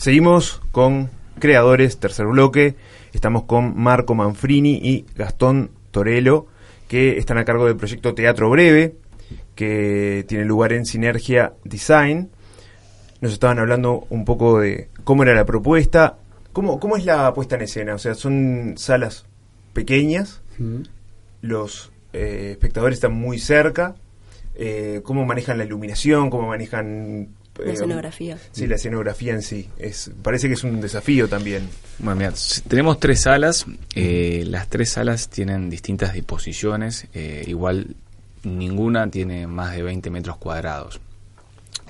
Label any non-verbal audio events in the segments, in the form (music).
Seguimos con creadores, tercer bloque. Estamos con Marco Manfrini y Gastón Torello, que están a cargo del proyecto Teatro Breve, que tiene lugar en Sinergia Design. Nos estaban hablando un poco de cómo era la propuesta. ¿Cómo, cómo es la puesta en escena? O sea, son salas pequeñas, los eh, espectadores están muy cerca. Eh, ¿Cómo manejan la iluminación? ¿Cómo manejan la escenografía. Sí, la escenografía en sí. Es, parece que es un desafío también. Bueno, mira, tenemos tres salas. Eh, las tres salas tienen distintas disposiciones. Eh, igual ninguna tiene más de 20 metros cuadrados.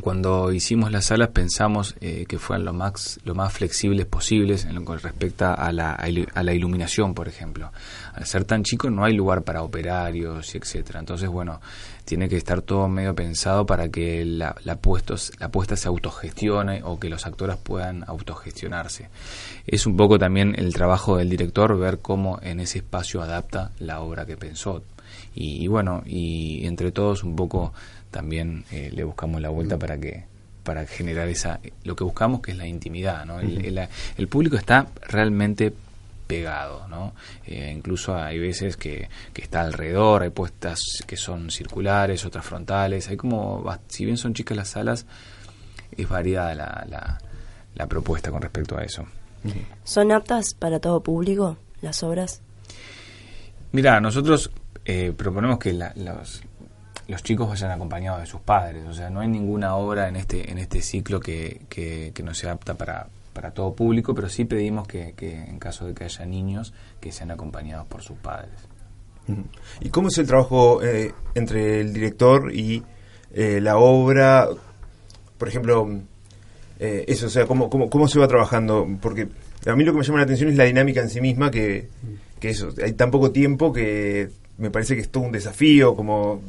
Cuando hicimos las salas pensamos eh, que fueran lo más, lo más flexibles posibles en lo que respecta a la, a la iluminación, por ejemplo. Al ser tan chico no hay lugar para operarios y etcétera. Entonces, bueno, tiene que estar todo medio pensado para que la, la, puestos, la puesta se autogestione o que los actores puedan autogestionarse. Es un poco también el trabajo del director ver cómo en ese espacio adapta la obra que pensó. Y, bueno, y entre todos un poco también eh, le buscamos la vuelta para que para generar esa lo que buscamos que es la intimidad ¿no? el, el público está realmente pegado, ¿no? Eh, incluso hay veces que, que, está alrededor, hay puestas que son circulares, otras frontales, hay como, si bien son chicas las salas, es variada la, la, la propuesta con respecto a eso. ¿Son aptas para todo público las obras? Mira, nosotros eh, proponemos que los, los chicos vayan acompañados de sus padres, o sea, no hay ninguna obra en este, en este ciclo que, que, que no sea apta para, para todo público, pero sí pedimos que, en caso de que haya niños, que sean acompañados por sus padres. ¿Y cómo es el trabajo eh, entre el director y eh, la obra? Por ejemplo, eh, eso, o sea, ¿cómo, cómo, cómo se va trabajando? Porque a mí lo que me llama la atención es la dinámica en sí misma, que, que eso, hay tan poco tiempo que me parece que es todo un desafío, como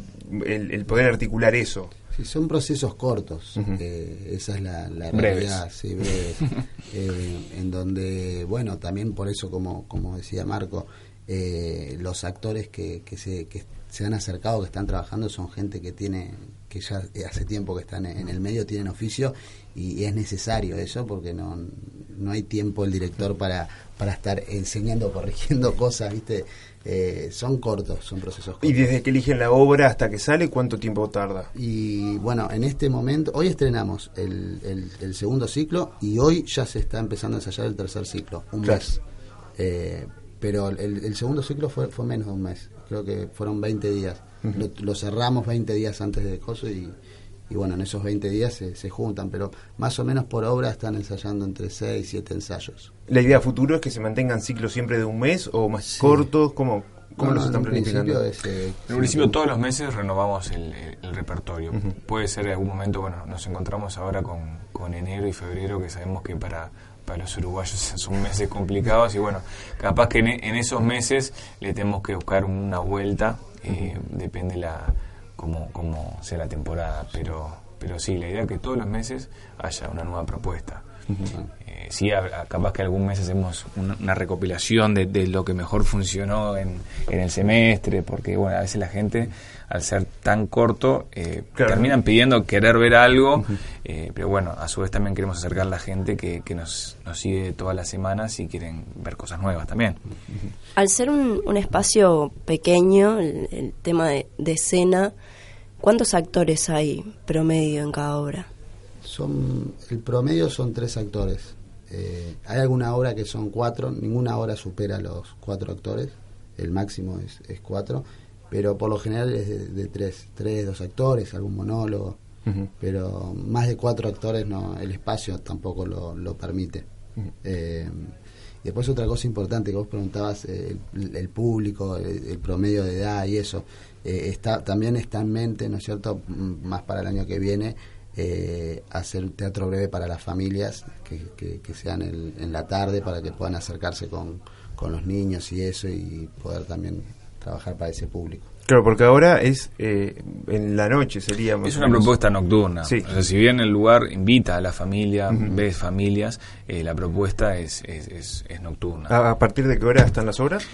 el poder articular eso. Sí, son procesos cortos, eh, esa es la, realidad, sí, (laughs) eh, en donde, bueno, también por eso, como, como decía Marco, eh, los actores que, que, se, que se han acercado, que están trabajando, son gente que tiene que ya hace tiempo que están en el medio, tienen oficio y, es necesario eso porque no, no hay tiempo el director para, para estar enseñando, (laughs) corrigiendo cosas, ¿viste? Eh, son cortos, son procesos cortos. ¿Y desde que eligen la obra hasta que sale, cuánto tiempo tarda? Y bueno, en este momento, hoy estrenamos el, el, segundo ciclo y hoy ya se está empezando a ensayar el tercer ciclo, un mes. Eh, pero el, segundo ciclo fue, fue menos de un mes, creo que fueron 20 días. lo, cerramos 20 días antes de coso y, y bueno, en esos 20 días se, se, juntan, pero más o menos por obra están ensayando entre 6 y 7 ensayos. ¿La idea futuro es que se mantengan ciclos siempre de un mes o más cortos? ¿Cómo, cómo los están planificando? Eh, en principio todos los meses renovamos el, repertorio. Puede ser en algún momento, bueno, nos encontramos ahora con, con enero y febrero que sabemos que para para los uruguayos (laughs) son meses complicados y bueno, capaz que en, en esos meses le tenemos que buscar una vuelta, eh, depende la como, como sea la temporada, pero, pero sí, la idea es que todos los meses haya una nueva propuesta. Eh, sí, capaz que algún mes hacemos una, recopilación de, de, lo que mejor funcionó en, en, el semestre, porque bueno, a veces la gente, al ser tan corto, eh, terminan pidiendo querer ver algo, eh, pero bueno, a su vez también queremos acercar a la gente que, que nos, nos sigue todas las semanas y quieren ver cosas nuevas también. Al ser un, un espacio pequeño, el, tema de, de escena, ¿cuántos actores hay promedio en cada obra? Son, el promedio son tres actores. Eh, hay alguna obra que son cuatro, ninguna obra supera los cuatro actores, el máximo es, es cuatro, pero por lo general es de, tres, tres, dos actores, algún monólogo, pero más de cuatro actores no, el espacio tampoco lo, lo permite. eh, y después otra cosa importante que vos preguntabas, eh, el, público, el, promedio de edad y eso, eh, está también está en mente, ¿no es cierto?, más para el año que viene, eh, hacer teatro breve para las familias, que, que, sean en la tarde para que puedan acercarse con, con los niños y eso y poder también trabajar para ese público. Claro, porque ahora es eh, en la noche, sería más Es una menos. propuesta nocturna. Sí. O sea, si bien el lugar invita a la familia, ves familias, eh, la propuesta es, es, es- es nocturna. ¿A, a partir de qué hora están las obras?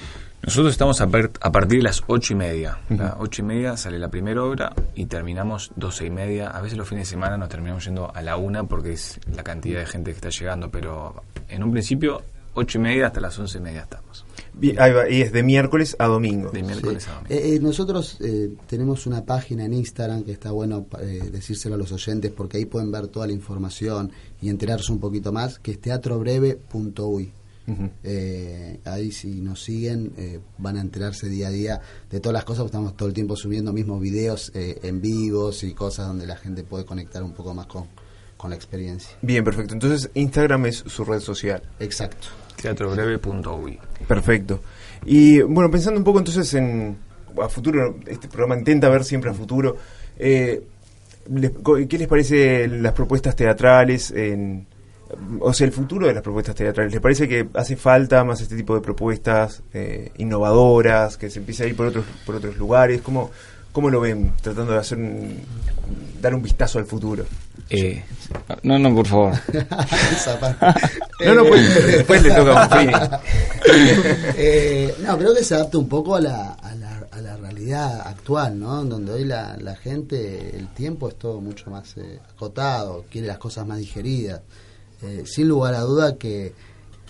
Nosotros estamos a, per- a partir de las ocho y media. Las ocho y media sale la primera obra y terminamos doce y media. A veces los fines de semana nos terminamos yendo a la una porque es la cantidad de gente que está llegando. Pero en un principio, ocho y media hasta las once y media estamos. Bien, ahí va, y es de miércoles a domingo. De miércoles Sí. a domingo. Eh, eh, nosotros eh, tenemos una página en Instagram que está bueno eh, decírselo a los oyentes porque ahí pueden ver toda la información y enterarse un poquito más, que es teatrobreve.uy. Ujú. Eh, ahí si nos siguen eh, van a enterarse día a día de todas las cosas, estamos todo el tiempo subiendo mismos videos eh, en vivos y cosas donde la gente puede conectar un poco más con, con la experiencia. Bien, perfecto. Entonces Instagram es su red social. Exacto. Teatrobreve.uy. Perfecto. Y bueno, pensando un poco entonces en a futuro, este programa intenta ver siempre a futuro. eh, les- co- ¿Qué les parece las propuestas teatrales? En, o sea, el futuro de las propuestas teatrales. ¿Les parece que hace falta más este tipo de propuestas eh, innovadoras, que se empiece a ir por otros, por otros lugares? ¿Cómo, ¿Cómo lo ven tratando de hacer un- dar un vistazo al futuro? Eh, no, no, por favor. (laughs) (laughs) No, no, pues, después le toca a. (laughs) Eh, no, creo que se adapta un poco a la, a la, a la realidad actual, ¿no? Donde hoy la, la gente, el tiempo es todo mucho más eh, acotado, quiere las cosas más digeridas. Eh, sin lugar a duda que,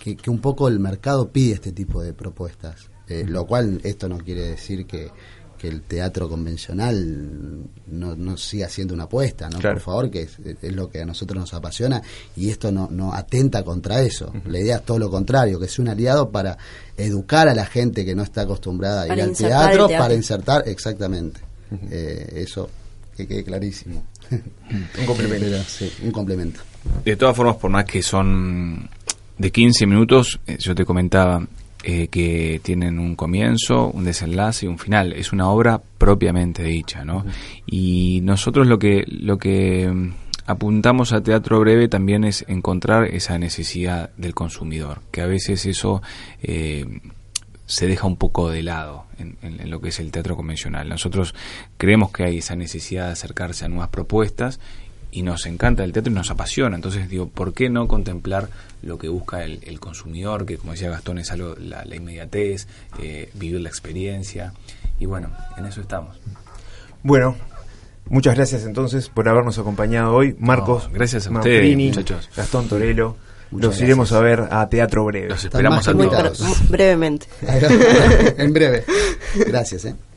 que, que un poco el mercado pide este tipo de propuestas. Eh, lo cual esto no quiere decir que, que el teatro convencional no, no siga siendo una apuesta, ¿no? Claro. Por favor, que es, es lo que a nosotros nos apasiona y esto no, no atenta contra eso. La idea es todo lo contrario, que sea un aliado para educar a la gente que no está acostumbrada a ir al teatro, para insertar, exactamente. Eh, eso, que quede clarísimo. Un complemento. Pero, sí, un complemento. De todas formas, por más que son de 15 minutos, eh, yo te comentaba eh, que tienen un comienzo, un desenlace y un final. Es una obra propiamente dicha, ¿no? Y nosotros lo que lo que mm, apuntamos a teatro breve también es encontrar esa necesidad del consumidor, que a veces eso eh, se deja un poco de lado en, en- en lo que es el teatro convencional. Nosotros creemos que hay esa necesidad de acercarse a nuevas propuestas y nos encanta el teatro y nos apasiona. Entonces digo, ¿por qué no contemplar lo que busca el, el consumidor? Que como decía Gastón es algo, la, la inmediatez, eh, vivir la experiencia. Y bueno, en eso estamos. Bueno, muchas gracias entonces por habernos acompañado hoy. Marcos, No, gracias a Manfrini, ustedes, muchachos. Gastón Torelo. Muchas Los iremos a ver a Teatro Breve. Los esperamos a todos. (laughs) brevemente. (laughs) en breve. Gracias, ¿eh? Gracias.